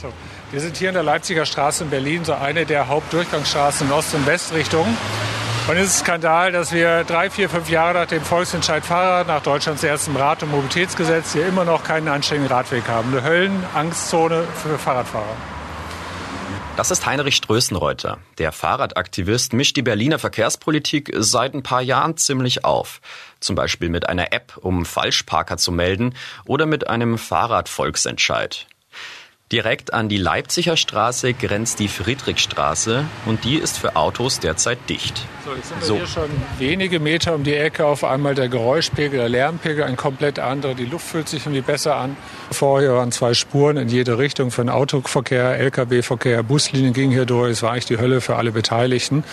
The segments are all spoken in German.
So, wir sind hier in der Leipziger Straße in Berlin, so eine der Hauptdurchgangsstraßen in Ost- und Westrichtung. Und es ist Skandal, dass wir drei, vier, fünf Jahre nach dem Volksentscheid Fahrrad, nach Deutschlands erstem Rad- und Mobilitätsgesetz, hier immer noch keinen anständigen Radweg haben. Eine Höllenangstzone für Fahrradfahrer. Das ist Heinrich Strößenreuter. Der Fahrradaktivist mischt die Berliner Verkehrspolitik seit ein paar Jahren ziemlich auf. Zum Beispiel mit einer App, um Falschparker zu melden oder mit einem Fahrradvolksentscheid. Direkt an die Leipziger Straße grenzt die Friedrichstraße und die ist für Autos derzeit dicht. So, jetzt sind wir so. hier schon wenige Meter um die Ecke. Auf einmal der Geräuschpegel, der Lärmpegel, ein komplett anderer. Die Luft fühlt sich irgendwie besser an. Vorher waren zwei Spuren in jede Richtung für den Autoverkehr, Lkw-Verkehr, Buslinien gingen hier durch. Es war eigentlich die Hölle für alle Beteiligten,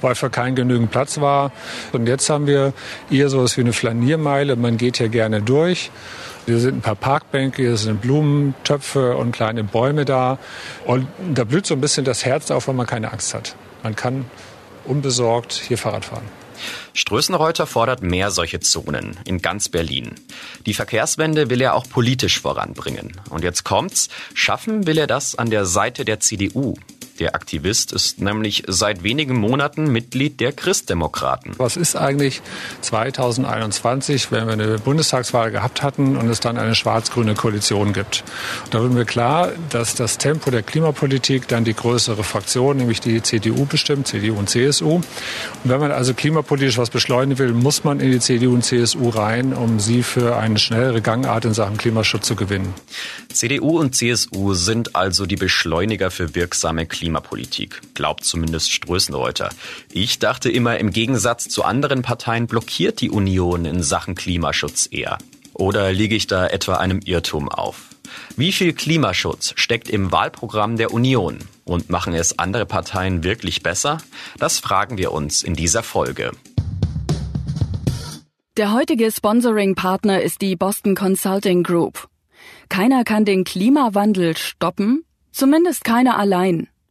weil für keinen genügend Platz war. Und jetzt haben wir hier so etwas wie eine Flaniermeile. Man geht hier gerne durch. Hier sind ein paar Parkbänke, hier sind Blumentöpfe und kleine Bäume da. Und da blüht so ein bisschen das Herz auf, weil man keine Angst hat. Man kann unbesorgt hier Fahrrad fahren. Strößenreuter fordert mehr solche Zonen in ganz Berlin. Die Verkehrswende will er auch politisch voranbringen. Und jetzt kommt's, schaffen will er das an der Seite der CDU. Der Aktivist ist nämlich seit wenigen Monaten Mitglied der Christdemokraten. Was ist eigentlich 2021, wenn wir eine Bundestagswahl gehabt hatten und es dann eine schwarz-grüne Koalition gibt? Und da wird mir klar, dass das Tempo der Klimapolitik dann die größere Fraktion, nämlich die CDU bestimmt, CDU und CSU. Und wenn man also klimapolitisch was beschleunigen will, muss man in die CDU und CSU rein, um sie für eine schnellere Gangart in Sachen Klimaschutz zu gewinnen. CDU und CSU sind also die Beschleuniger für wirksame Klimapolitik. Klimapolitik, glaubt zumindest Strößenreuter. Ich dachte immer, im Gegensatz zu anderen Parteien blockiert die Union in Sachen Klimaschutz eher. Oder liege ich da etwa einem Irrtum auf? Wie viel Klimaschutz steckt im Wahlprogramm der Union? Und machen es andere Parteien wirklich besser? Das fragen wir uns in dieser Folge. Der heutige Sponsoring-Partner ist die Boston Consulting Group. Keiner kann den Klimawandel stoppen, zumindest keiner allein.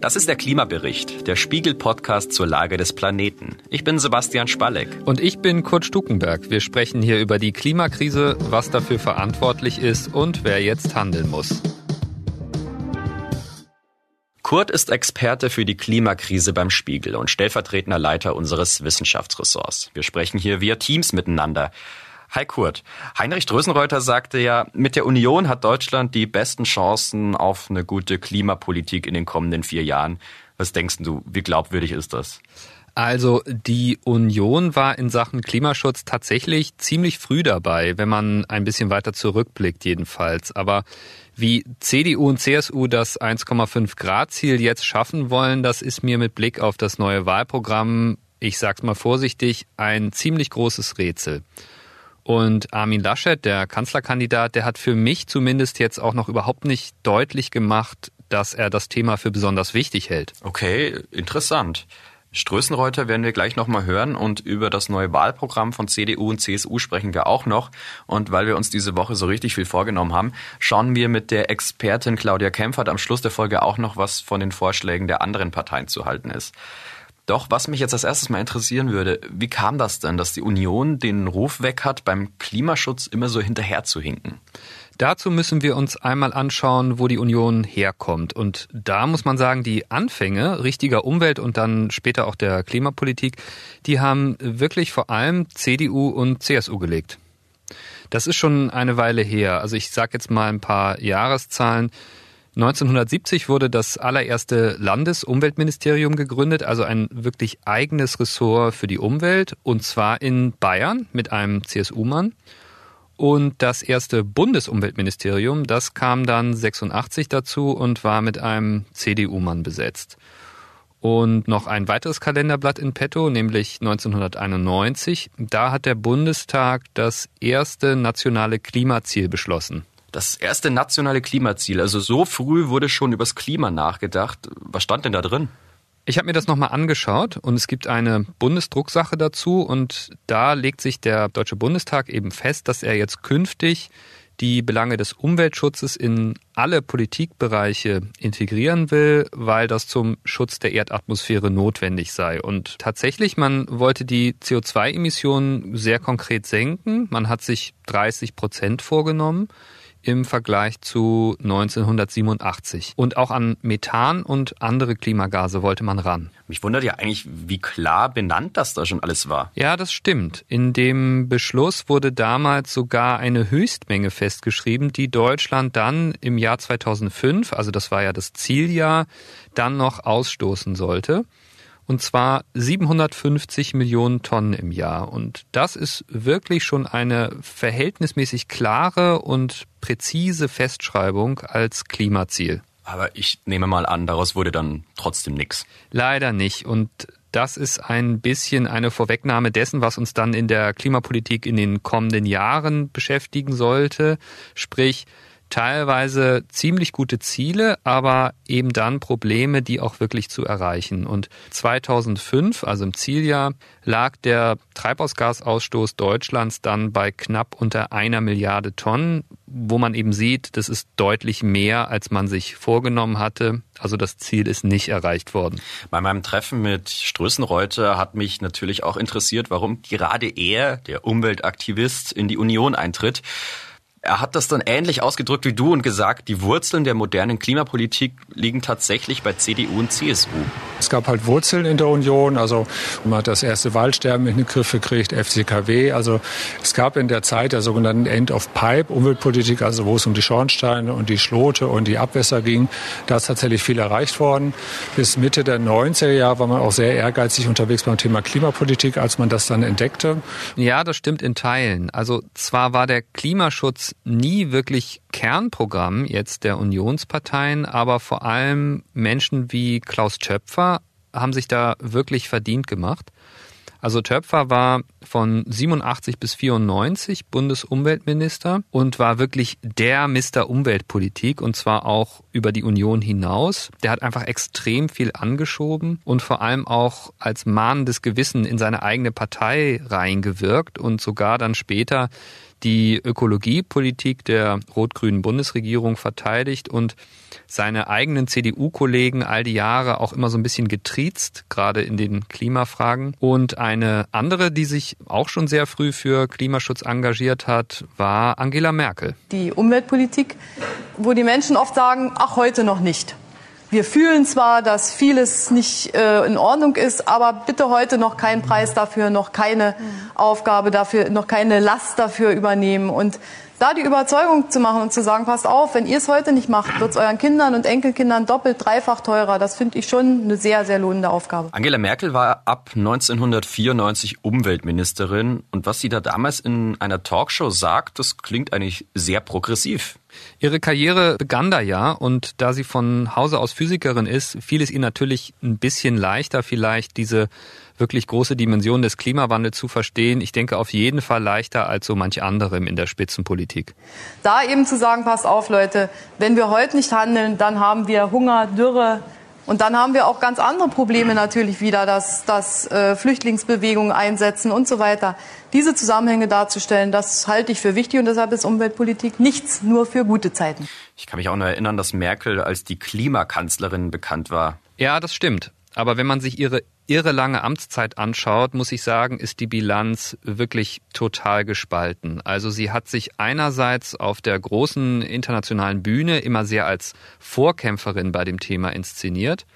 Das ist der Klimabericht, der Spiegel-Podcast zur Lage des Planeten. Ich bin Sebastian Spalleck. Und ich bin Kurt Stukenberg. Wir sprechen hier über die Klimakrise, was dafür verantwortlich ist und wer jetzt handeln muss. Kurt ist Experte für die Klimakrise beim Spiegel und stellvertretender Leiter unseres Wissenschaftsressorts. Wir sprechen hier via Teams miteinander. Hi Kurt. Heinrich Drösenreuter sagte ja, mit der Union hat Deutschland die besten Chancen auf eine gute Klimapolitik in den kommenden vier Jahren. Was denkst du, wie glaubwürdig ist das? Also die Union war in Sachen Klimaschutz tatsächlich ziemlich früh dabei, wenn man ein bisschen weiter zurückblickt jedenfalls. Aber wie CDU und CSU das 1,5 Grad Ziel jetzt schaffen wollen, das ist mir mit Blick auf das neue Wahlprogramm, ich sag's mal vorsichtig, ein ziemlich großes Rätsel. Und Armin Laschet, der Kanzlerkandidat, der hat für mich zumindest jetzt auch noch überhaupt nicht deutlich gemacht, dass er das Thema für besonders wichtig hält. Okay, interessant. Strößenreuter werden wir gleich nochmal hören und über das neue Wahlprogramm von CDU und CSU sprechen wir auch noch. Und weil wir uns diese Woche so richtig viel vorgenommen haben, schauen wir mit der Expertin Claudia Kempfert am Schluss der Folge auch noch, was von den Vorschlägen der anderen Parteien zu halten ist. Doch was mich jetzt als erstes mal interessieren würde, wie kam das denn, dass die Union den Ruf weg hat, beim Klimaschutz immer so hinterher zu hinken? Dazu müssen wir uns einmal anschauen, wo die Union herkommt. Und da muss man sagen, die Anfänge richtiger Umwelt und dann später auch der Klimapolitik, die haben wirklich vor allem CDU und CSU gelegt. Das ist schon eine Weile her. Also ich sage jetzt mal ein paar Jahreszahlen. 1970 wurde das allererste Landesumweltministerium gegründet, also ein wirklich eigenes Ressort für die Umwelt, und zwar in Bayern mit einem CSU-Mann. Und das erste Bundesumweltministerium, das kam dann 86 dazu und war mit einem CDU-Mann besetzt. Und noch ein weiteres Kalenderblatt in petto, nämlich 1991. Da hat der Bundestag das erste nationale Klimaziel beschlossen. Das erste nationale Klimaziel, also so früh wurde schon übers Klima nachgedacht. Was stand denn da drin? Ich habe mir das nochmal angeschaut und es gibt eine Bundesdrucksache dazu und da legt sich der Deutsche Bundestag eben fest, dass er jetzt künftig die Belange des Umweltschutzes in alle Politikbereiche integrieren will, weil das zum Schutz der Erdatmosphäre notwendig sei. Und tatsächlich, man wollte die CO2-Emissionen sehr konkret senken. Man hat sich 30 Prozent vorgenommen im Vergleich zu 1987. Und auch an Methan und andere Klimagase wollte man ran. Mich wundert ja eigentlich, wie klar benannt das da schon alles war. Ja, das stimmt. In dem Beschluss wurde damals sogar eine Höchstmenge festgeschrieben, die Deutschland dann im Jahr 2005, also das war ja das Zieljahr, dann noch ausstoßen sollte und zwar 750 Millionen Tonnen im Jahr. Und das ist wirklich schon eine verhältnismäßig klare und präzise Festschreibung als Klimaziel. Aber ich nehme mal an, daraus wurde dann trotzdem nichts. Leider nicht. Und das ist ein bisschen eine Vorwegnahme dessen, was uns dann in der Klimapolitik in den kommenden Jahren beschäftigen sollte. Sprich, teilweise ziemlich gute Ziele, aber eben dann Probleme, die auch wirklich zu erreichen. Und 2005, also im Zieljahr, lag der Treibhausgasausstoß Deutschlands dann bei knapp unter einer Milliarde Tonnen, wo man eben sieht, das ist deutlich mehr, als man sich vorgenommen hatte. Also das Ziel ist nicht erreicht worden. Bei meinem Treffen mit Strößenreuter hat mich natürlich auch interessiert, warum gerade er, der Umweltaktivist, in die Union eintritt. Er hat das dann ähnlich ausgedrückt wie du und gesagt, die Wurzeln der modernen Klimapolitik liegen tatsächlich bei CDU und CSU. Es gab halt Wurzeln in der Union, also man hat das erste Waldsterben in den Griff gekriegt, FCKW. Also es gab in der Zeit der sogenannten End of Pipe Umweltpolitik, also wo es um die Schornsteine und die Schlote und die Abwässer ging. Da ist tatsächlich viel erreicht worden. Bis Mitte der 90er Jahre war man auch sehr ehrgeizig unterwegs beim Thema Klimapolitik, als man das dann entdeckte. Ja, das stimmt in Teilen. Also zwar war der Klimaschutz nie wirklich Kernprogramm jetzt der Unionsparteien, aber vor allem Menschen wie Klaus Töpfer haben sich da wirklich verdient gemacht. Also Töpfer war von 87 bis 94 Bundesumweltminister und war wirklich der Mister Umweltpolitik und zwar auch über die Union hinaus. Der hat einfach extrem viel angeschoben und vor allem auch als mahnendes Gewissen in seine eigene Partei reingewirkt und sogar dann später die Ökologiepolitik der rot-grünen Bundesregierung verteidigt und seine eigenen CDU-Kollegen all die Jahre auch immer so ein bisschen getriezt, gerade in den Klimafragen. Und eine andere, die sich auch schon sehr früh für Klimaschutz engagiert hat, war Angela Merkel. Die Umweltpolitik, wo die Menschen oft sagen, ach, heute noch nicht. Wir fühlen zwar, dass vieles nicht äh, in Ordnung ist, aber bitte heute noch keinen Preis dafür, noch keine Aufgabe dafür, noch keine Last dafür übernehmen. Und da die Überzeugung zu machen und zu sagen, passt auf, wenn ihr es heute nicht macht, wird es euren Kindern und Enkelkindern doppelt, dreifach teurer. Das finde ich schon eine sehr, sehr lohnende Aufgabe. Angela Merkel war ab 1994 Umweltministerin und was sie da damals in einer Talkshow sagt, das klingt eigentlich sehr progressiv. Ihre Karriere begann da ja und da sie von Hause aus Physikerin ist, fiel es ihr natürlich ein bisschen leichter, vielleicht diese wirklich große Dimension des Klimawandels zu verstehen. Ich denke auf jeden Fall leichter als so manch anderem in der Spitzenpolitik. Da eben zu sagen, passt auf Leute, wenn wir heute nicht handeln, dann haben wir Hunger, Dürre, und dann haben wir auch ganz andere Probleme natürlich wieder, dass, dass äh, Flüchtlingsbewegungen einsetzen und so weiter. Diese Zusammenhänge darzustellen, das halte ich für wichtig und deshalb ist Umweltpolitik nichts nur für gute Zeiten. Ich kann mich auch noch erinnern, dass Merkel als die Klimakanzlerin bekannt war. Ja, das stimmt. Aber wenn man sich ihre irre lange Amtszeit anschaut, muss ich sagen, ist die Bilanz wirklich total gespalten. Also sie hat sich einerseits auf der großen internationalen Bühne immer sehr als Vorkämpferin bei dem Thema inszeniert.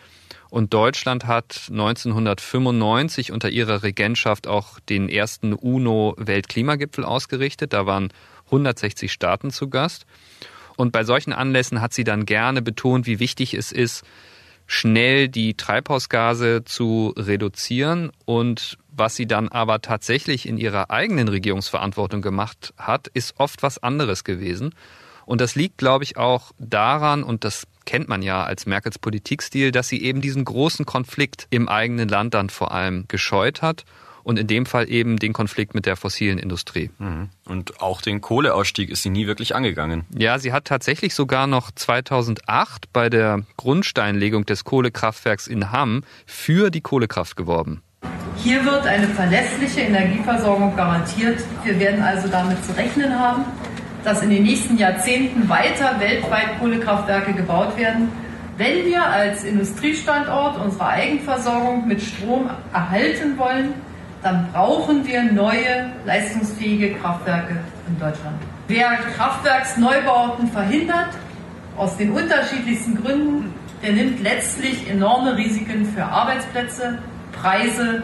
Und Deutschland hat 1995 unter ihrer Regentschaft auch den ersten UNO-Weltklimagipfel ausgerichtet. Da waren 160 Staaten zu Gast. Und bei solchen Anlässen hat sie dann gerne betont, wie wichtig es ist, schnell die Treibhausgase zu reduzieren und was sie dann aber tatsächlich in ihrer eigenen Regierungsverantwortung gemacht hat, ist oft was anderes gewesen. Und das liegt, glaube ich, auch daran, und das kennt man ja als Merkels Politikstil, dass sie eben diesen großen Konflikt im eigenen Land dann vor allem gescheut hat und in dem Fall eben den Konflikt mit der fossilen Industrie. Mhm. Und auch den Kohleausstieg ist sie nie wirklich angegangen. Ja, sie hat tatsächlich sogar noch 2008 bei der Grundsteinlegung des Kohlekraftwerks in Hamm für die Kohlekraft geworben. Hier wird eine verlässliche Energieversorgung garantiert. Wir werden also damit zu rechnen haben, dass in den nächsten Jahrzehnten weiter weltweit Kohlekraftwerke gebaut werden. Wenn wir als Industriestandort unsere Eigenversorgung mit Strom erhalten wollen, dann brauchen wir neue leistungsfähige Kraftwerke in Deutschland. Wer Kraftwerksneubauten verhindert, aus den unterschiedlichsten Gründen, der nimmt letztlich enorme Risiken für Arbeitsplätze, Preise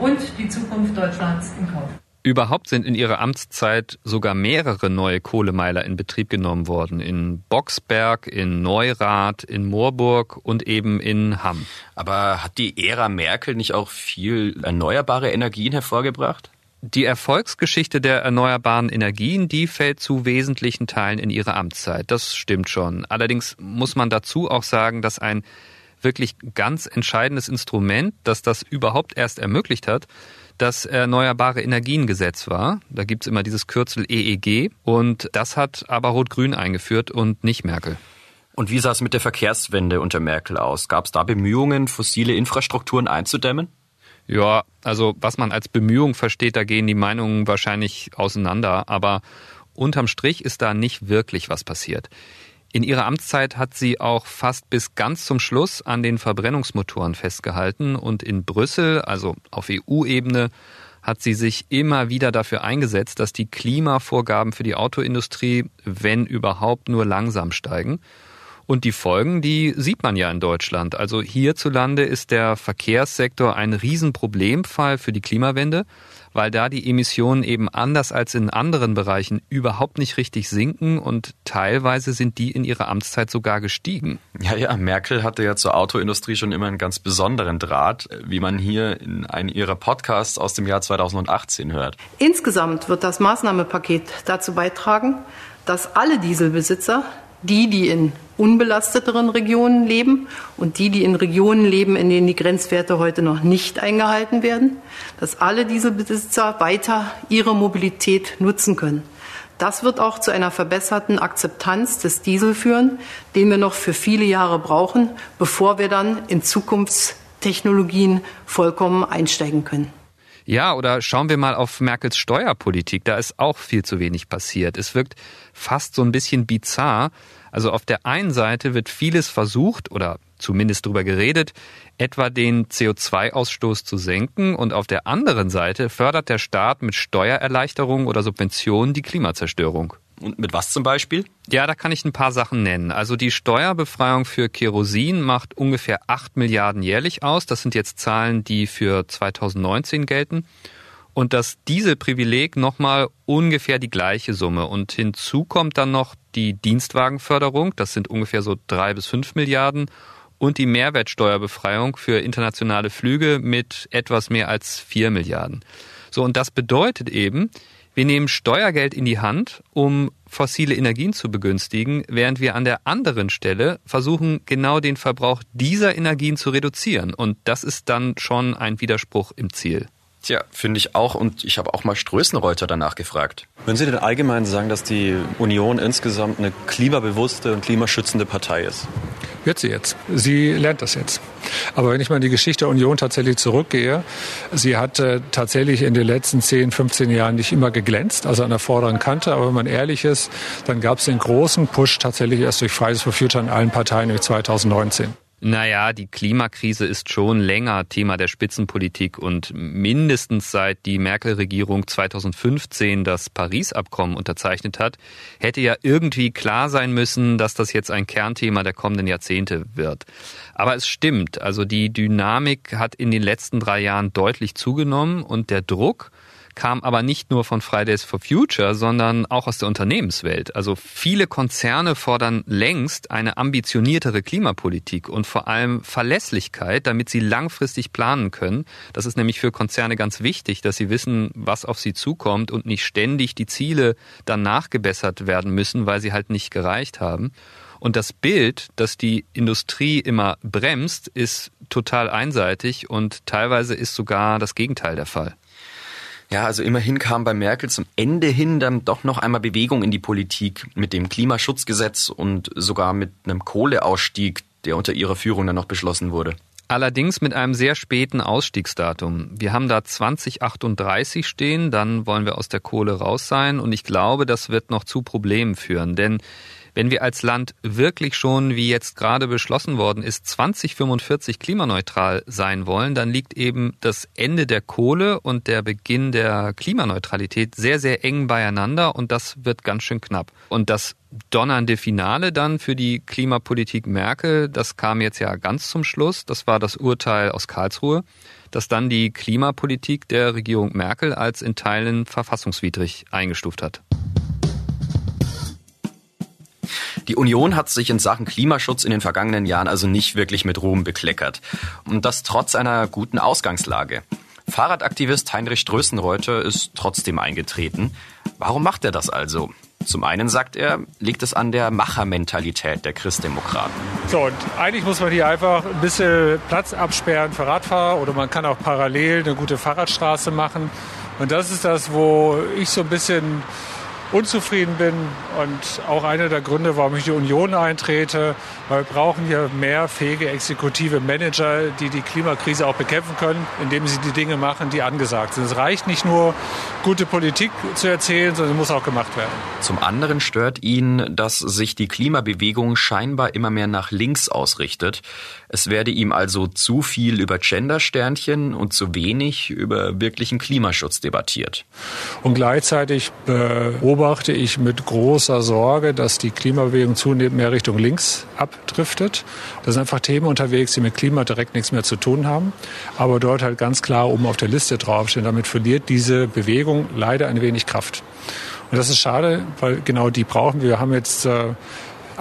und die Zukunft Deutschlands in Kauf. Überhaupt sind in ihrer Amtszeit sogar mehrere neue Kohlemeiler in Betrieb genommen worden. In Boxberg, in Neurath, in Moorburg und eben in Hamm. Aber hat die Ära Merkel nicht auch viel erneuerbare Energien hervorgebracht? Die Erfolgsgeschichte der erneuerbaren Energien, die fällt zu wesentlichen Teilen in ihre Amtszeit. Das stimmt schon. Allerdings muss man dazu auch sagen, dass ein wirklich ganz entscheidendes Instrument, das das überhaupt erst ermöglicht hat, das Erneuerbare Energiengesetz war. Da gibt's immer dieses Kürzel EEG und das hat aber Rot-Grün eingeführt und nicht Merkel. Und wie sah es mit der Verkehrswende unter Merkel aus? Gab es da Bemühungen, fossile Infrastrukturen einzudämmen? Ja, also was man als Bemühung versteht, da gehen die Meinungen wahrscheinlich auseinander, aber unterm Strich ist da nicht wirklich was passiert. In ihrer Amtszeit hat sie auch fast bis ganz zum Schluss an den Verbrennungsmotoren festgehalten und in Brüssel, also auf EU-Ebene, hat sie sich immer wieder dafür eingesetzt, dass die Klimavorgaben für die Autoindustrie, wenn überhaupt, nur langsam steigen. Und die Folgen, die sieht man ja in Deutschland. Also hierzulande ist der Verkehrssektor ein Riesenproblemfall für die Klimawende weil da die Emissionen eben anders als in anderen Bereichen überhaupt nicht richtig sinken und teilweise sind die in ihrer Amtszeit sogar gestiegen. Ja, ja, Merkel hatte ja zur Autoindustrie schon immer einen ganz besonderen Draht, wie man hier in einem ihrer Podcasts aus dem Jahr 2018 hört. Insgesamt wird das Maßnahmenpaket dazu beitragen, dass alle Dieselbesitzer die, die in unbelasteteren Regionen leben und die, die in Regionen leben, in denen die Grenzwerte heute noch nicht eingehalten werden, dass alle Dieselbesitzer weiter ihre Mobilität nutzen können. Das wird auch zu einer verbesserten Akzeptanz des Diesel führen, den wir noch für viele Jahre brauchen, bevor wir dann in Zukunftstechnologien vollkommen einsteigen können. Ja, oder schauen wir mal auf Merkels Steuerpolitik. Da ist auch viel zu wenig passiert. Es wirkt fast so ein bisschen bizarr. Also auf der einen Seite wird vieles versucht oder zumindest darüber geredet, etwa den CO2-Ausstoß zu senken und auf der anderen Seite fördert der Staat mit Steuererleichterungen oder Subventionen die Klimazerstörung. Und mit was zum Beispiel? Ja, da kann ich ein paar Sachen nennen. Also die Steuerbefreiung für Kerosin macht ungefähr 8 Milliarden jährlich aus. Das sind jetzt Zahlen, die für 2019 gelten. Und das Dieselprivileg nochmal ungefähr die gleiche Summe. Und hinzu kommt dann noch die Dienstwagenförderung. Das sind ungefähr so drei bis fünf Milliarden. Und die Mehrwertsteuerbefreiung für internationale Flüge mit etwas mehr als vier Milliarden. So, und das bedeutet eben, wir nehmen Steuergeld in die Hand, um fossile Energien zu begünstigen, während wir an der anderen Stelle versuchen, genau den Verbrauch dieser Energien zu reduzieren. Und das ist dann schon ein Widerspruch im Ziel. Tja, finde ich auch. Und ich habe auch mal Strößenreuter danach gefragt. Würden Sie denn allgemein sagen, dass die Union insgesamt eine klimabewusste und klimaschützende Partei ist? Wird sie jetzt. Sie lernt das jetzt. Aber wenn ich mal in die Geschichte der Union tatsächlich zurückgehe, sie hat äh, tatsächlich in den letzten 10, 15 Jahren nicht immer geglänzt, also an der vorderen Kante. Aber wenn man ehrlich ist, dann gab es den großen Push tatsächlich erst durch Fridays for Future in allen Parteien durch 2019. Naja, die Klimakrise ist schon länger Thema der Spitzenpolitik und mindestens seit die Merkel-Regierung 2015 das Paris-Abkommen unterzeichnet hat, hätte ja irgendwie klar sein müssen, dass das jetzt ein Kernthema der kommenden Jahrzehnte wird. Aber es stimmt, also die Dynamik hat in den letzten drei Jahren deutlich zugenommen und der Druck, kam aber nicht nur von Fridays for Future, sondern auch aus der Unternehmenswelt. Also viele Konzerne fordern längst eine ambitioniertere Klimapolitik und vor allem Verlässlichkeit, damit sie langfristig planen können. Das ist nämlich für Konzerne ganz wichtig, dass sie wissen, was auf sie zukommt und nicht ständig die Ziele dann nachgebessert werden müssen, weil sie halt nicht gereicht haben. Und das Bild, dass die Industrie immer bremst, ist total einseitig und teilweise ist sogar das Gegenteil der Fall. Ja, also immerhin kam bei Merkel zum Ende hin dann doch noch einmal Bewegung in die Politik mit dem Klimaschutzgesetz und sogar mit einem Kohleausstieg, der unter ihrer Führung dann noch beschlossen wurde. Allerdings mit einem sehr späten Ausstiegsdatum. Wir haben da 2038 stehen, dann wollen wir aus der Kohle raus sein und ich glaube, das wird noch zu Problemen führen, denn wenn wir als Land wirklich schon, wie jetzt gerade beschlossen worden ist, 2045 klimaneutral sein wollen, dann liegt eben das Ende der Kohle und der Beginn der Klimaneutralität sehr, sehr eng beieinander und das wird ganz schön knapp. Und das donnernde Finale dann für die Klimapolitik Merkel, das kam jetzt ja ganz zum Schluss. Das war das Urteil aus Karlsruhe, das dann die Klimapolitik der Regierung Merkel als in Teilen verfassungswidrig eingestuft hat. Die Union hat sich in Sachen Klimaschutz in den vergangenen Jahren also nicht wirklich mit Ruhm bekleckert. Und das trotz einer guten Ausgangslage. Fahrradaktivist Heinrich Strößenreuter ist trotzdem eingetreten. Warum macht er das also? Zum einen sagt er, liegt es an der Machermentalität der Christdemokraten. So, und eigentlich muss man hier einfach ein bisschen Platz absperren für Radfahrer oder man kann auch parallel eine gute Fahrradstraße machen. Und das ist das, wo ich so ein bisschen unzufrieden bin und auch einer der Gründe, warum ich die Union eintrete, weil wir brauchen hier mehr fähige exekutive Manager, die die Klimakrise auch bekämpfen können, indem sie die Dinge machen, die angesagt sind. Es reicht nicht nur, gute Politik zu erzählen, sondern muss auch gemacht werden. Zum anderen stört ihn, dass sich die Klimabewegung scheinbar immer mehr nach links ausrichtet. Es werde ihm also zu viel über Gendersternchen und zu wenig über wirklichen Klimaschutz debattiert. Und gleichzeitig beobachten beobachte ich mit großer Sorge, dass die Klimabewegung zunehmend mehr Richtung links abdriftet. Da sind einfach Themen unterwegs, die mit Klima direkt nichts mehr zu tun haben, aber dort halt ganz klar oben auf der Liste draufstehen. Damit verliert diese Bewegung leider ein wenig Kraft. Und das ist schade, weil genau die brauchen wir. Wir haben jetzt äh,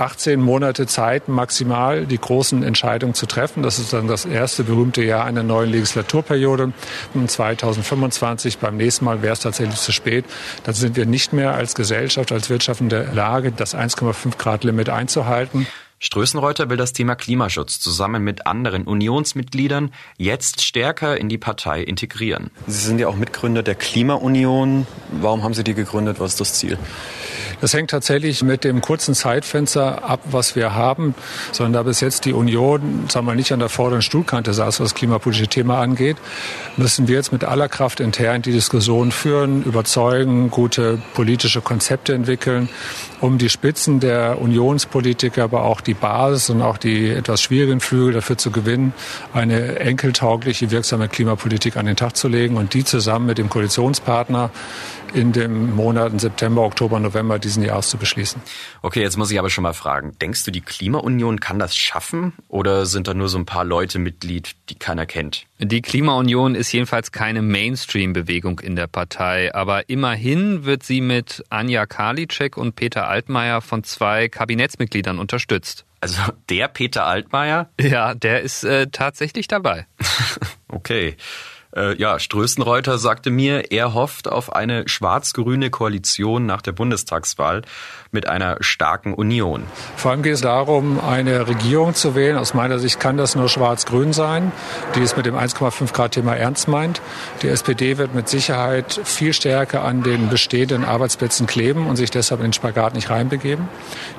18 Monate Zeit maximal, die großen Entscheidungen zu treffen. Das ist dann das erste berühmte Jahr einer neuen Legislaturperiode. 2025, beim nächsten Mal wäre es tatsächlich zu spät. Dann sind wir nicht mehr als Gesellschaft, als Wirtschaft in der Lage, das 1,5 Grad Limit einzuhalten. Strößenreuter will das Thema Klimaschutz zusammen mit anderen Unionsmitgliedern jetzt stärker in die Partei integrieren. Sie sind ja auch Mitgründer der Klimaunion. Warum haben Sie die gegründet? Was ist das Ziel? Das hängt tatsächlich mit dem kurzen Zeitfenster ab, was wir haben, sondern da bis jetzt die Union, sagen wir, nicht an der vorderen Stuhlkante saß, was das klimapolitische Thema angeht, müssen wir jetzt mit aller Kraft intern die Diskussion führen, überzeugen, gute politische Konzepte entwickeln, um die Spitzen der Unionspolitiker, aber auch die Basis und auch die etwas schwierigen Flügel dafür zu gewinnen, eine enkeltaugliche, wirksame Klimapolitik an den Tag zu legen und die zusammen mit dem Koalitionspartner in den Monaten September, Oktober, November diesen Jahres zu beschließen. Okay, jetzt muss ich aber schon mal fragen, denkst du, die Klimaunion kann das schaffen oder sind da nur so ein paar Leute Mitglied, die keiner kennt? Die Klimaunion ist jedenfalls keine Mainstream-Bewegung in der Partei, aber immerhin wird sie mit Anja Karliczek und Peter Altmaier von zwei Kabinettsmitgliedern unterstützt. Also der Peter Altmaier? Ja, der ist äh, tatsächlich dabei. okay. Äh, ja, Strößenreuter sagte mir, er hofft auf eine schwarz-grüne Koalition nach der Bundestagswahl mit einer starken Union. Vor allem geht es darum, eine Regierung zu wählen. Aus meiner Sicht kann das nur schwarz-grün sein, die es mit dem 1,5 Grad Thema ernst meint. Die SPD wird mit Sicherheit viel stärker an den bestehenden Arbeitsplätzen kleben und sich deshalb in den Spagat nicht reinbegeben.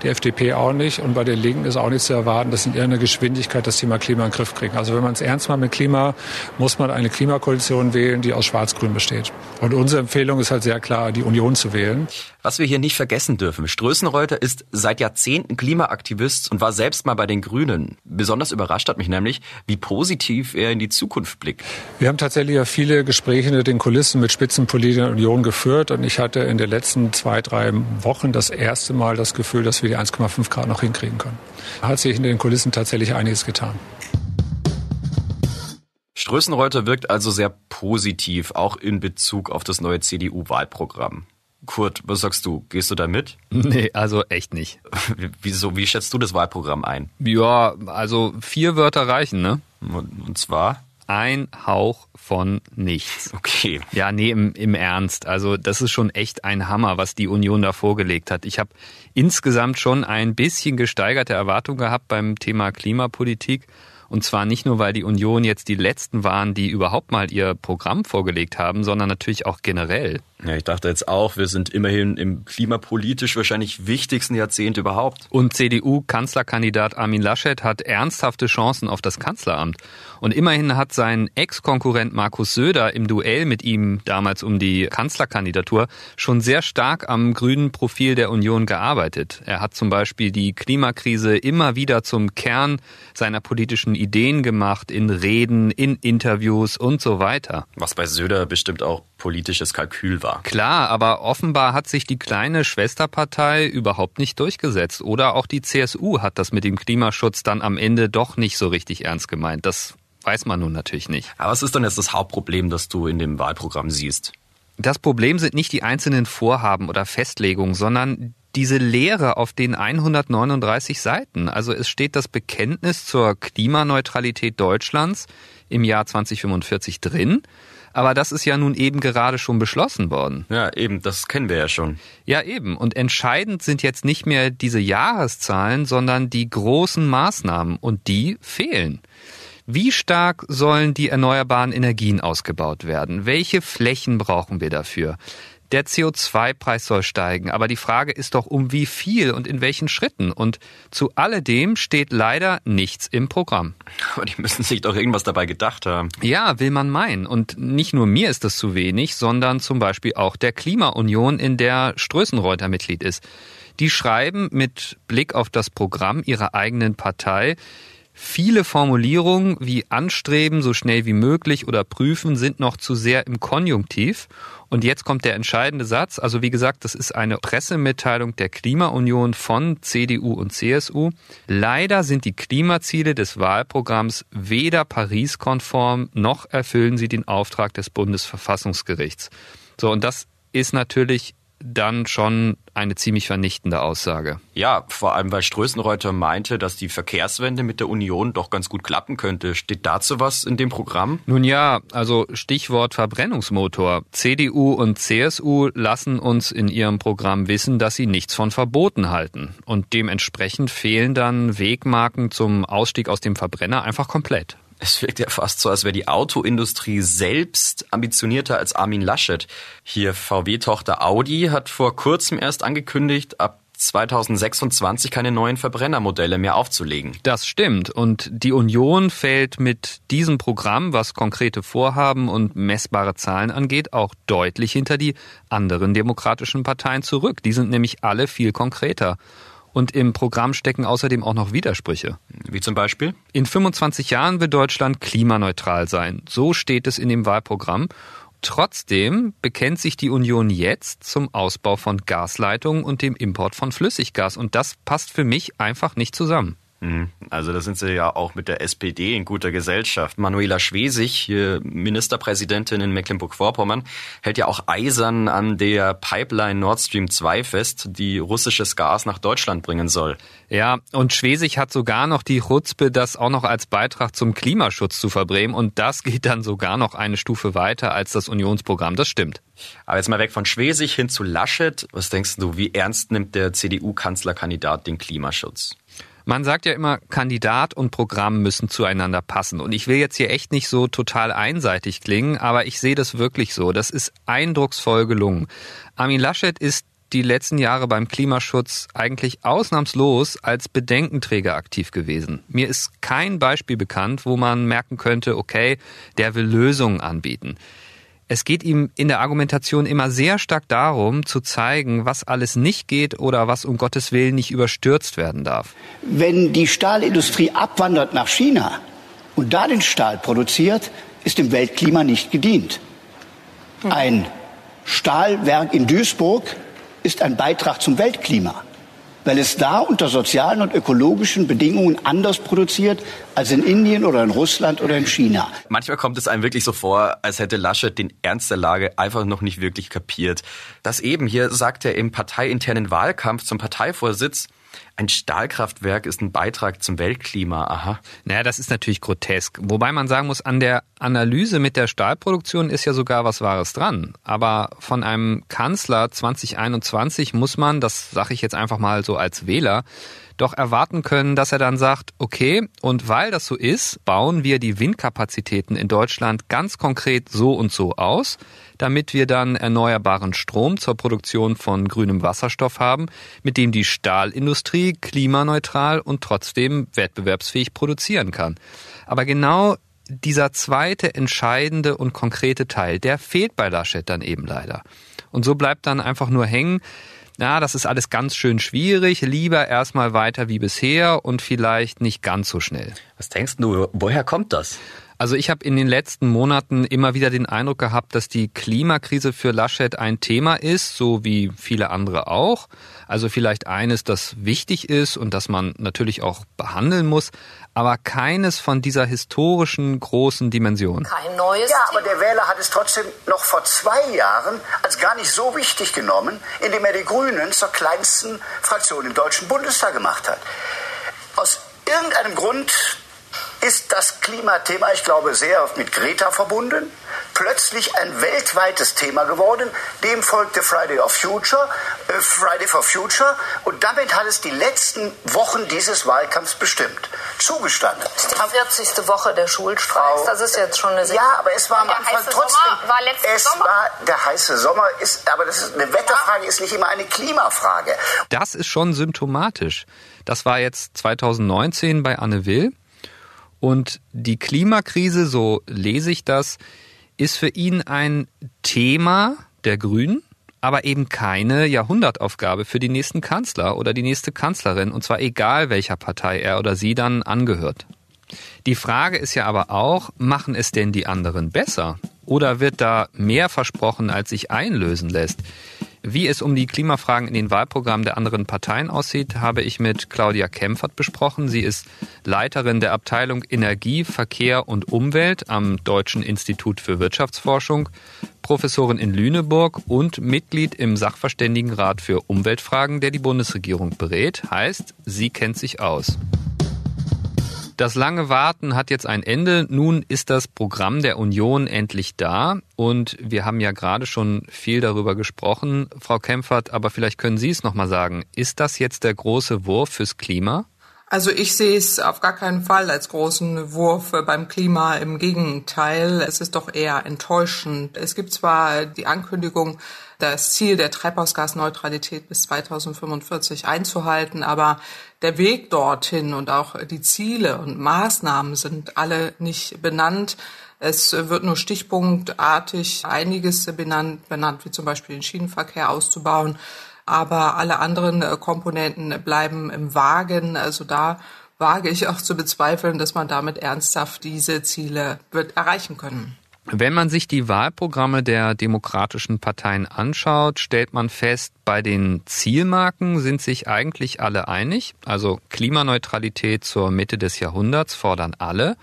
Die FDP auch nicht. Und bei den Linken ist auch nicht zu erwarten, dass sie in irgendeiner Geschwindigkeit das Thema Klima in den Griff kriegen. Also wenn man es ernst macht mit Klima, muss man eine Klimakoalition wählen, die aus schwarz-grün besteht. Und unsere Empfehlung ist halt sehr klar, die Union zu wählen. Was wir hier nicht vergessen dürfen, Strößenreuter ist seit Jahrzehnten Klimaaktivist und war selbst mal bei den Grünen. Besonders überrascht hat mich nämlich, wie positiv er in die Zukunft blickt. Wir haben tatsächlich ja viele Gespräche in den Kulissen mit Spitzenpolitikern der Union geführt und ich hatte in den letzten zwei, drei Wochen das erste Mal das Gefühl, dass wir die 1,5 Grad noch hinkriegen können. Hat sich in den Kulissen tatsächlich einiges getan. Strößenreuter wirkt also sehr positiv, auch in Bezug auf das neue CDU-Wahlprogramm. Kurt, was sagst du? Gehst du da mit? Nee, also echt nicht. Wieso, wie schätzt du das Wahlprogramm ein? Ja, also vier Wörter reichen, ne? Und zwar? Ein Hauch von nichts. Okay. Ja, nee, im, im Ernst. Also das ist schon echt ein Hammer, was die Union da vorgelegt hat. Ich habe insgesamt schon ein bisschen gesteigerte Erwartungen gehabt beim Thema Klimapolitik. Und zwar nicht nur, weil die Union jetzt die letzten waren, die überhaupt mal ihr Programm vorgelegt haben, sondern natürlich auch generell. Ja, ich dachte jetzt auch, wir sind immerhin im klimapolitisch wahrscheinlich wichtigsten Jahrzehnt überhaupt. Und CDU-Kanzlerkandidat Armin Laschet hat ernsthafte Chancen auf das Kanzleramt. Und immerhin hat sein Ex-Konkurrent Markus Söder im Duell mit ihm damals um die Kanzlerkandidatur schon sehr stark am grünen Profil der Union gearbeitet. Er hat zum Beispiel die Klimakrise immer wieder zum Kern seiner politischen Ideen gemacht, in Reden, in Interviews und so weiter. Was bei Söder bestimmt auch politisches Kalkül war. Klar, aber offenbar hat sich die kleine Schwesterpartei überhaupt nicht durchgesetzt. Oder auch die CSU hat das mit dem Klimaschutz dann am Ende doch nicht so richtig ernst gemeint. Das weiß man nun natürlich nicht. Aber was ist dann jetzt das Hauptproblem, das du in dem Wahlprogramm siehst? Das Problem sind nicht die einzelnen Vorhaben oder Festlegungen, sondern diese Lehre auf den 139 Seiten. Also es steht das Bekenntnis zur Klimaneutralität Deutschlands im Jahr 2045 drin. Aber das ist ja nun eben gerade schon beschlossen worden. Ja, eben, das kennen wir ja schon. Ja, eben. Und entscheidend sind jetzt nicht mehr diese Jahreszahlen, sondern die großen Maßnahmen. Und die fehlen. Wie stark sollen die erneuerbaren Energien ausgebaut werden? Welche Flächen brauchen wir dafür? Der CO2-Preis soll steigen, aber die Frage ist doch, um wie viel und in welchen Schritten. Und zu alledem steht leider nichts im Programm. Aber die müssen sich doch irgendwas dabei gedacht haben. Ja, will man meinen. Und nicht nur mir ist das zu wenig, sondern zum Beispiel auch der Klimaunion, in der Strößenreuter Mitglied ist. Die schreiben mit Blick auf das Programm ihrer eigenen Partei, Viele Formulierungen wie anstreben, so schnell wie möglich oder prüfen sind noch zu sehr im Konjunktiv und jetzt kommt der entscheidende Satz. Also wie gesagt, das ist eine Pressemitteilung der Klimaunion von CDU und CSU. Leider sind die Klimaziele des Wahlprogramms weder Paris-konform noch erfüllen sie den Auftrag des Bundesverfassungsgerichts. So, und das ist natürlich dann schon eine ziemlich vernichtende Aussage. Ja, vor allem weil Strößenreuter meinte, dass die Verkehrswende mit der Union doch ganz gut klappen könnte. Steht dazu was in dem Programm? Nun ja, also Stichwort Verbrennungsmotor. CDU und CSU lassen uns in ihrem Programm wissen, dass sie nichts von Verboten halten. Und dementsprechend fehlen dann Wegmarken zum Ausstieg aus dem Verbrenner einfach komplett. Es wirkt ja fast so, als wäre die Autoindustrie selbst ambitionierter als Armin Laschet. Hier VW-Tochter Audi hat vor kurzem erst angekündigt, ab 2026 keine neuen Verbrennermodelle mehr aufzulegen. Das stimmt. Und die Union fällt mit diesem Programm, was konkrete Vorhaben und messbare Zahlen angeht, auch deutlich hinter die anderen demokratischen Parteien zurück. Die sind nämlich alle viel konkreter. Und im Programm stecken außerdem auch noch Widersprüche. Wie zum Beispiel? In 25 Jahren wird Deutschland klimaneutral sein. So steht es in dem Wahlprogramm. Trotzdem bekennt sich die Union jetzt zum Ausbau von Gasleitungen und dem Import von Flüssiggas. Und das passt für mich einfach nicht zusammen. Mhm. Also da sind sie ja auch mit der SPD in guter Gesellschaft. Manuela Schwesig, Ministerpräsidentin in Mecklenburg-Vorpommern, hält ja auch eisern an der Pipeline Nord Stream 2 fest, die russisches Gas nach Deutschland bringen soll. Ja, und Schwesig hat sogar noch die Chutzpe, das auch noch als Beitrag zum Klimaschutz zu verbremen. Und das geht dann sogar noch eine Stufe weiter als das Unionsprogramm. Das stimmt. Aber jetzt mal weg von Schwesig hin zu Laschet. Was denkst du, wie ernst nimmt der CDU-Kanzlerkandidat den Klimaschutz? Man sagt ja immer, Kandidat und Programm müssen zueinander passen. Und ich will jetzt hier echt nicht so total einseitig klingen, aber ich sehe das wirklich so. Das ist eindrucksvoll gelungen. Armin Laschet ist die letzten Jahre beim Klimaschutz eigentlich ausnahmslos als Bedenkenträger aktiv gewesen. Mir ist kein Beispiel bekannt, wo man merken könnte, okay, der will Lösungen anbieten. Es geht ihm in der Argumentation immer sehr stark darum, zu zeigen, was alles nicht geht oder was um Gottes Willen nicht überstürzt werden darf. Wenn die Stahlindustrie abwandert nach China und da den Stahl produziert, ist dem Weltklima nicht gedient. Ein Stahlwerk in Duisburg ist ein Beitrag zum Weltklima. Weil es da unter sozialen und ökologischen Bedingungen anders produziert als in Indien oder in Russland oder in China. Manchmal kommt es einem wirklich so vor, als hätte Laschet den Ernst der Lage einfach noch nicht wirklich kapiert. Das eben hier sagt er im parteiinternen Wahlkampf zum Parteivorsitz, ein Stahlkraftwerk ist ein Beitrag zum Weltklima. Aha. Naja, das ist natürlich grotesk. Wobei man sagen muss, an der Analyse mit der Stahlproduktion ist ja sogar was Wahres dran. Aber von einem Kanzler 2021 muss man, das sage ich jetzt einfach mal so als Wähler, doch erwarten können, dass er dann sagt, okay, und weil das so ist, bauen wir die Windkapazitäten in Deutschland ganz konkret so und so aus, damit wir dann erneuerbaren Strom zur Produktion von grünem Wasserstoff haben, mit dem die Stahlindustrie klimaneutral und trotzdem wettbewerbsfähig produzieren kann. Aber genau dieser zweite entscheidende und konkrete Teil, der fehlt bei Laschet dann eben leider. Und so bleibt dann einfach nur hängen, na, das ist alles ganz schön schwierig, lieber erstmal weiter wie bisher und vielleicht nicht ganz so schnell. Was denkst du, woher kommt das? Also ich habe in den letzten Monaten immer wieder den Eindruck gehabt, dass die Klimakrise für Laschet ein Thema ist, so wie viele andere auch. Also vielleicht eines, das wichtig ist und das man natürlich auch behandeln muss, aber keines von dieser historischen großen Dimension. Kein neues. Ja, aber der Wähler hat es trotzdem noch vor zwei Jahren als gar nicht so wichtig genommen, indem er die Grünen zur kleinsten Fraktion im Deutschen Bundestag gemacht hat. Aus irgendeinem Grund ist das Klimathema, ich glaube, sehr mit Greta verbunden, plötzlich ein weltweites Thema geworden. Dem folgte Friday of Future, äh, Friday for Future und damit hat es die letzten Wochen dieses Wahlkampfs bestimmt. Zugestanden. Das ist die 40. Woche der Schulstreiks, das ist jetzt schon eine sehr Ja, aber es war am Anfang trotzdem. Sommer war es Sommer. war der heiße Sommer, ist, aber das ist, eine Wetterfrage ist nicht immer eine Klimafrage. Das ist schon symptomatisch. Das war jetzt 2019 bei Anne Will. Und die Klimakrise, so lese ich das, ist für ihn ein Thema der Grünen, aber eben keine Jahrhundertaufgabe für die nächsten Kanzler oder die nächste Kanzlerin, und zwar egal welcher Partei er oder sie dann angehört. Die Frage ist ja aber auch, machen es denn die anderen besser? Oder wird da mehr versprochen, als sich einlösen lässt? Wie es um die Klimafragen in den Wahlprogrammen der anderen Parteien aussieht, habe ich mit Claudia Kempfert besprochen. Sie ist Leiterin der Abteilung Energie, Verkehr und Umwelt am Deutschen Institut für Wirtschaftsforschung, Professorin in Lüneburg und Mitglied im Sachverständigenrat für Umweltfragen, der die Bundesregierung berät. Heißt, sie kennt sich aus. Das lange Warten hat jetzt ein Ende. Nun ist das Programm der Union endlich da. Und wir haben ja gerade schon viel darüber gesprochen, Frau Kempfert, aber vielleicht können Sie es nochmal sagen. Ist das jetzt der große Wurf fürs Klima? Also ich sehe es auf gar keinen Fall als großen Wurf beim Klima. Im Gegenteil, es ist doch eher enttäuschend. Es gibt zwar die Ankündigung, das Ziel der Treibhausgasneutralität bis 2045 einzuhalten, aber der Weg dorthin und auch die Ziele und Maßnahmen sind alle nicht benannt. Es wird nur stichpunktartig einiges benannt, benannt wie zum Beispiel den Schienenverkehr auszubauen aber alle anderen äh, Komponenten bleiben im Wagen. Also da wage ich auch zu bezweifeln, dass man damit ernsthaft diese Ziele wird erreichen können. Wenn man sich die Wahlprogramme der demokratischen Parteien anschaut, stellt man fest, bei den Zielmarken sind sich eigentlich alle einig. Also Klimaneutralität zur Mitte des Jahrhunderts fordern alle.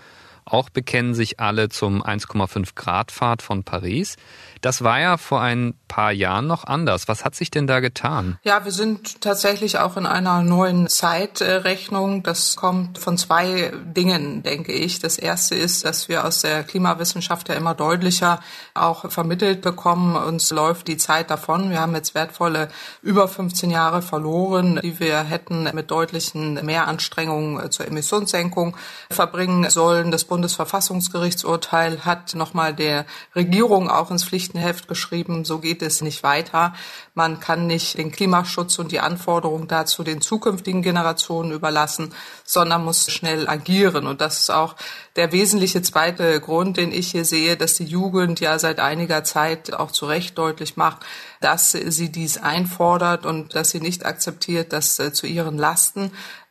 Auch bekennen sich alle zum 1,5 Grad Pfad von Paris. Das war ja vor ein paar Jahren noch anders. Was hat sich denn da getan? Ja, wir sind tatsächlich auch in einer neuen Zeitrechnung. Das kommt von zwei Dingen, denke ich. Das erste ist, dass wir aus der Klimawissenschaft ja immer deutlicher auch vermittelt bekommen, uns läuft die Zeit davon. Wir haben jetzt wertvolle über 15 Jahre verloren, die wir hätten mit deutlichen Mehranstrengungen zur Emissionssenkung verbringen sollen. Das Bundesverfassungsgerichtsurteil hat nochmal der Regierung auch ins Pflicht Pflichtenheft geschrieben, so geht es nicht weiter. Man kann nicht den Klimaschutz und die Anforderungen dazu den zukünftigen Generationen überlassen, sondern muss schnell agieren. Und das ist auch der wesentliche zweite Grund, den ich hier sehe, dass die Jugend ja seit einiger Zeit auch zu Recht deutlich macht, dass sie dies einfordert und dass sie nicht akzeptiert, dass äh, zu ihren Lasten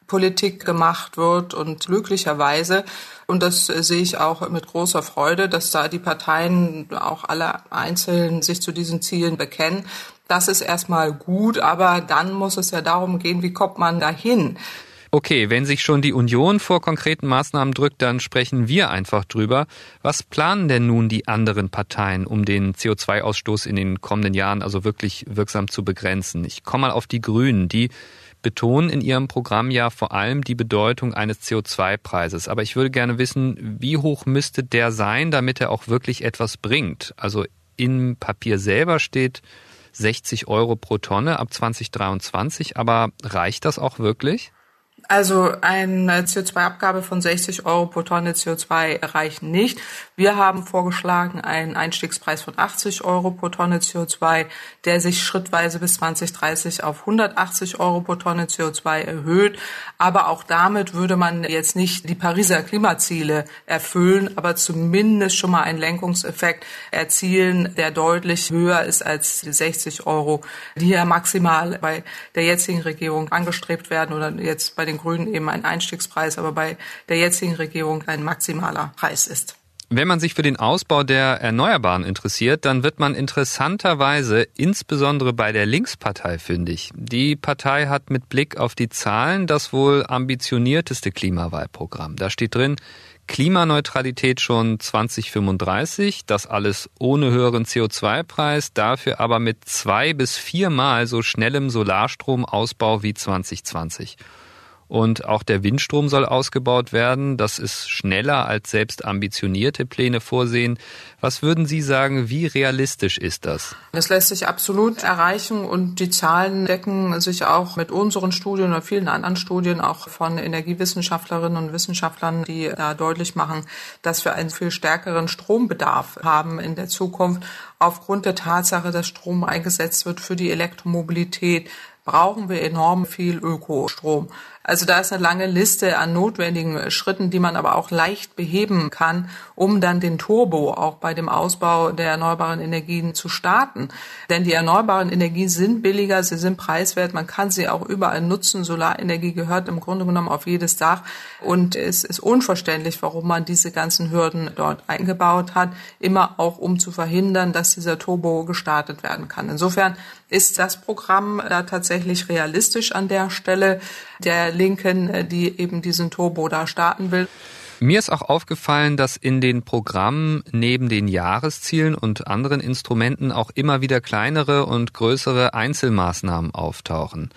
Politik gemacht wird und glücklicherweise und das sehe ich auch mit großer Freude, dass da die Parteien auch alle einzeln sich zu diesen Zielen bekennen. Das ist erstmal gut, aber dann muss es ja darum gehen, wie kommt man dahin? Okay, wenn sich schon die Union vor konkreten Maßnahmen drückt, dann sprechen wir einfach drüber. Was planen denn nun die anderen Parteien, um den CO2-Ausstoß in den kommenden Jahren also wirklich wirksam zu begrenzen? Ich komme mal auf die Grünen. Die betonen in ihrem Programm ja vor allem die Bedeutung eines CO2-Preises. Aber ich würde gerne wissen, wie hoch müsste der sein, damit er auch wirklich etwas bringt? Also im Papier selber steht 60 Euro pro Tonne ab 2023, aber reicht das auch wirklich? Also eine CO2-Abgabe von 60 Euro pro Tonne CO2 reicht nicht. Wir haben vorgeschlagen einen Einstiegspreis von 80 Euro pro Tonne CO2, der sich schrittweise bis 2030 auf 180 Euro pro Tonne CO2 erhöht. Aber auch damit würde man jetzt nicht die Pariser Klimaziele erfüllen, aber zumindest schon mal einen Lenkungseffekt erzielen, der deutlich höher ist als die 60 Euro, die ja maximal bei der jetzigen Regierung angestrebt werden oder jetzt bei den Grünen eben ein Einstiegspreis, aber bei der jetzigen Regierung ein maximaler Preis ist. Wenn man sich für den Ausbau der Erneuerbaren interessiert, dann wird man interessanterweise insbesondere bei der Linkspartei fündig. Die Partei hat mit Blick auf die Zahlen das wohl ambitionierteste Klimawahlprogramm. Da steht drin, Klimaneutralität schon 2035, das alles ohne höheren CO2-Preis, dafür aber mit zwei bis viermal so schnellem Solarstromausbau wie 2020. Und auch der Windstrom soll ausgebaut werden. Das ist schneller als selbst ambitionierte Pläne vorsehen. Was würden Sie sagen, wie realistisch ist das? Das lässt sich absolut erreichen und die Zahlen decken sich auch mit unseren Studien oder vielen anderen Studien auch von Energiewissenschaftlerinnen und Wissenschaftlern, die da deutlich machen, dass wir einen viel stärkeren Strombedarf haben in der Zukunft aufgrund der Tatsache, dass Strom eingesetzt wird für die Elektromobilität, brauchen wir enorm viel Ökostrom. Also da ist eine lange Liste an notwendigen Schritten, die man aber auch leicht beheben kann, um dann den Turbo auch bei dem Ausbau der erneuerbaren Energien zu starten. Denn die erneuerbaren Energien sind billiger, sie sind preiswert, man kann sie auch überall nutzen. Solarenergie gehört im Grunde genommen auf jedes Dach und es ist unverständlich, warum man diese ganzen Hürden dort eingebaut hat, immer auch um zu verhindern, dass dieser Turbo gestartet werden kann. Insofern ist das Programm da tatsächlich realistisch an der Stelle. Der Linken, äh, die eben diesen Turbo da starten will. Mir ist auch aufgefallen, dass in den Programmen neben den Jahreszielen und anderen Instrumenten auch immer wieder kleinere und größere Einzelmaßnahmen auftauchen.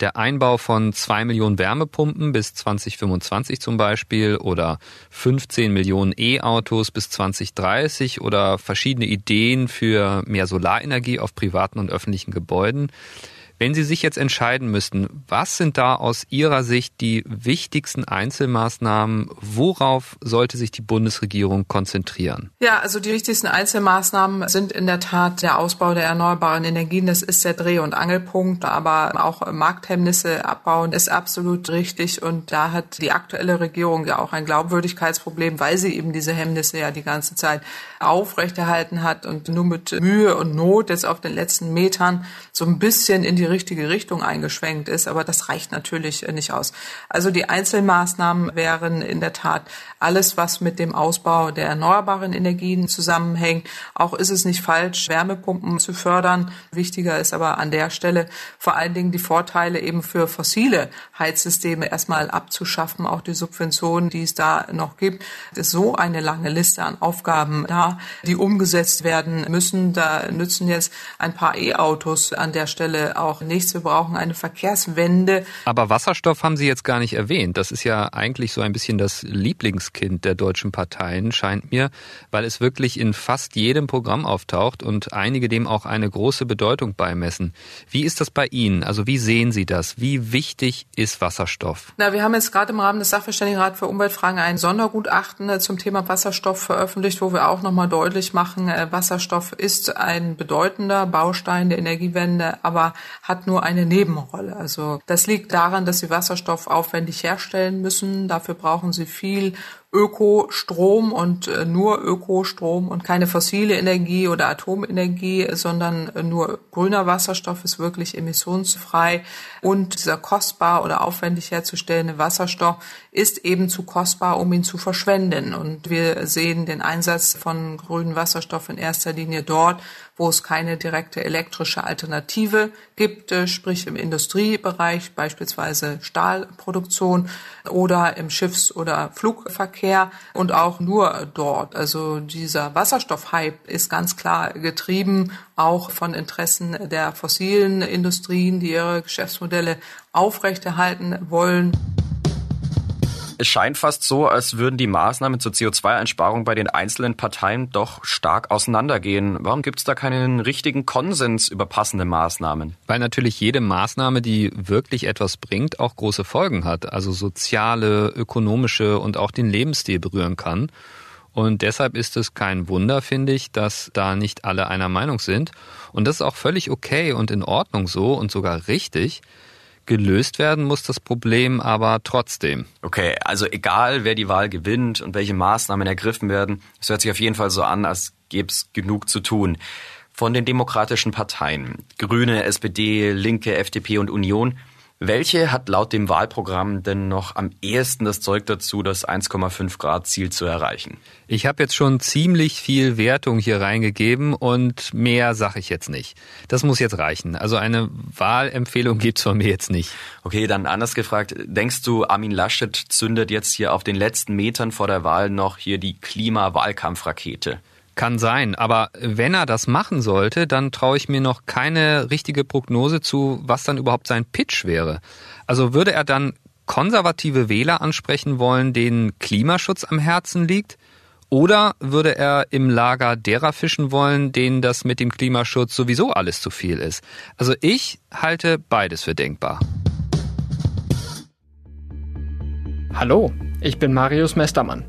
Der Einbau von zwei Millionen Wärmepumpen bis 2025 zum Beispiel oder 15 Millionen E-Autos bis 2030 oder verschiedene Ideen für mehr Solarenergie auf privaten und öffentlichen Gebäuden. Wenn Sie sich jetzt entscheiden müssten, was sind da aus Ihrer Sicht die wichtigsten Einzelmaßnahmen? Worauf sollte sich die Bundesregierung konzentrieren? Ja, also die wichtigsten Einzelmaßnahmen sind in der Tat der Ausbau der erneuerbaren Energien. Das ist der Dreh- und Angelpunkt, aber auch Markthemmnisse abbauen ist absolut richtig. Und da hat die aktuelle Regierung ja auch ein Glaubwürdigkeitsproblem, weil sie eben diese Hemmnisse ja die ganze Zeit aufrechterhalten hat und nur mit Mühe und Not jetzt auf den letzten Metern so ein bisschen in die die richtige Richtung eingeschwenkt ist, aber das reicht natürlich nicht aus. Also die Einzelmaßnahmen wären in der Tat alles, was mit dem Ausbau der erneuerbaren Energien zusammenhängt. Auch ist es nicht falsch, Wärmepumpen zu fördern. Wichtiger ist aber an der Stelle vor allen Dingen die Vorteile eben für fossile Heizsysteme erstmal abzuschaffen, auch die Subventionen, die es da noch gibt. Es ist so eine lange Liste an Aufgaben da, die umgesetzt werden müssen. Da nützen jetzt ein paar E-Autos an der Stelle auch nichts. Wir brauchen eine Verkehrswende. Aber Wasserstoff haben Sie jetzt gar nicht erwähnt. Das ist ja eigentlich so ein bisschen das Lieblingskind der deutschen Parteien, scheint mir, weil es wirklich in fast jedem Programm auftaucht und einige dem auch eine große Bedeutung beimessen. Wie ist das bei Ihnen? Also wie sehen Sie das? Wie wichtig ist Wasserstoff? Na, wir haben jetzt gerade im Rahmen des Sachverständigenrats für Umweltfragen ein Sondergutachten äh, zum Thema Wasserstoff veröffentlicht, wo wir auch nochmal deutlich machen, äh, Wasserstoff ist ein bedeutender Baustein der Energiewende, aber hat nur eine Nebenrolle. Also das liegt daran, dass sie Wasserstoff aufwendig herstellen müssen. Dafür brauchen sie viel Ökostrom und äh, nur Ökostrom und keine fossile Energie oder Atomenergie, sondern nur grüner Wasserstoff ist wirklich emissionsfrei und dieser kostbar oder aufwendig herzustellende Wasserstoff ist eben zu kostbar, um ihn zu verschwenden. Und wir sehen den Einsatz von grünem Wasserstoff in erster Linie dort, wo es keine direkte elektrische Alternative gibt, äh, sprich im Industriebereich, beispielsweise Stahlproduktion oder im Schiffs- oder Flugverkehr und auch nur dort. Also dieser Wasserstoffhype ist ganz klar getrieben auch von Interessen der fossilen Industrien, die ihre Geschäftsmodelle aufrechterhalten wollen. Es scheint fast so, als würden die Maßnahmen zur CO2-Einsparung bei den einzelnen Parteien doch stark auseinandergehen. Warum gibt es da keinen richtigen Konsens über passende Maßnahmen? Weil natürlich jede Maßnahme, die wirklich etwas bringt, auch große Folgen hat. Also soziale, ökonomische und auch den Lebensstil berühren kann. Und deshalb ist es kein Wunder, finde ich, dass da nicht alle einer Meinung sind. Und das ist auch völlig okay und in Ordnung so und sogar richtig. Gelöst werden muss das Problem aber trotzdem. Okay, also egal wer die Wahl gewinnt und welche Maßnahmen ergriffen werden, es hört sich auf jeden Fall so an, als gäbe es genug zu tun. Von den demokratischen Parteien, Grüne, SPD, Linke, FDP und Union, welche hat laut dem Wahlprogramm denn noch am ehesten das Zeug dazu, das 1,5 Grad Ziel zu erreichen? Ich habe jetzt schon ziemlich viel Wertung hier reingegeben und mehr sage ich jetzt nicht. Das muss jetzt reichen. Also eine Wahlempfehlung gibt's von mir jetzt nicht. Okay, dann anders gefragt, denkst du, Armin Laschet zündet jetzt hier auf den letzten Metern vor der Wahl noch hier die Klima-Wahlkampfrakete? Kann sein, aber wenn er das machen sollte, dann traue ich mir noch keine richtige Prognose zu, was dann überhaupt sein Pitch wäre. Also würde er dann konservative Wähler ansprechen wollen, denen Klimaschutz am Herzen liegt? Oder würde er im Lager derer fischen wollen, denen das mit dem Klimaschutz sowieso alles zu viel ist? Also ich halte beides für denkbar. Hallo, ich bin Marius Mestermann.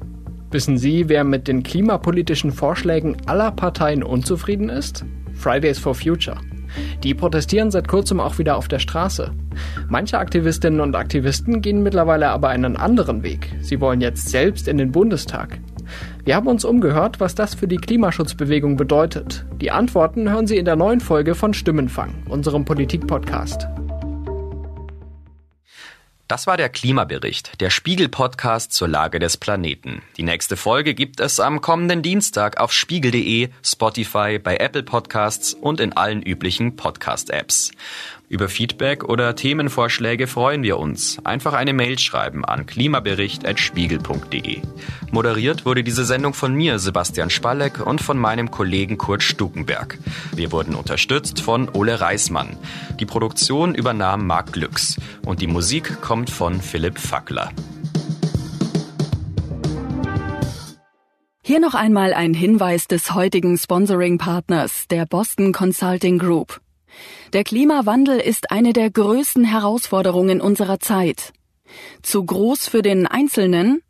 Wissen Sie, wer mit den klimapolitischen Vorschlägen aller Parteien unzufrieden ist? Fridays for Future. Die protestieren seit kurzem auch wieder auf der Straße. Manche Aktivistinnen und Aktivisten gehen mittlerweile aber einen anderen Weg. Sie wollen jetzt selbst in den Bundestag. Wir haben uns umgehört, was das für die Klimaschutzbewegung bedeutet. Die Antworten hören Sie in der neuen Folge von Stimmenfang, unserem Politik-Podcast. Das war der Klimabericht, der Spiegel-Podcast zur Lage des Planeten. Die nächste Folge gibt es am kommenden Dienstag auf spiegel.de, Spotify, bei Apple Podcasts und in allen üblichen Podcast-Apps. Über Feedback oder Themenvorschläge freuen wir uns. Einfach eine Mail schreiben an klimabericht.spiegel.de. Moderiert wurde diese Sendung von mir, Sebastian Spalleck, und von meinem Kollegen Kurt Stukenberg. Wir wurden unterstützt von Ole Reismann. Die Produktion übernahm Marc Glücks und die Musik kommt von Philipp Fackler. Hier noch einmal ein Hinweis des heutigen Sponsoring-Partners, der Boston Consulting Group. Der Klimawandel ist eine der größten Herausforderungen unserer Zeit. Zu groß für den Einzelnen,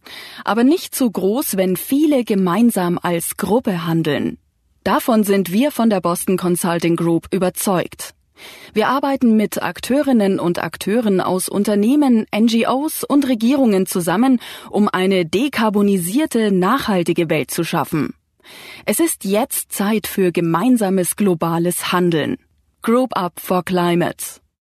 aber nicht zu groß, wenn viele gemeinsam als Gruppe handeln. Davon sind wir von der Boston Consulting Group überzeugt. Wir arbeiten mit Akteurinnen und Akteuren aus Unternehmen, NGOs und Regierungen zusammen, um eine dekarbonisierte, nachhaltige Welt zu schaffen. Es ist jetzt Zeit für gemeinsames globales Handeln. Group Up for Climate.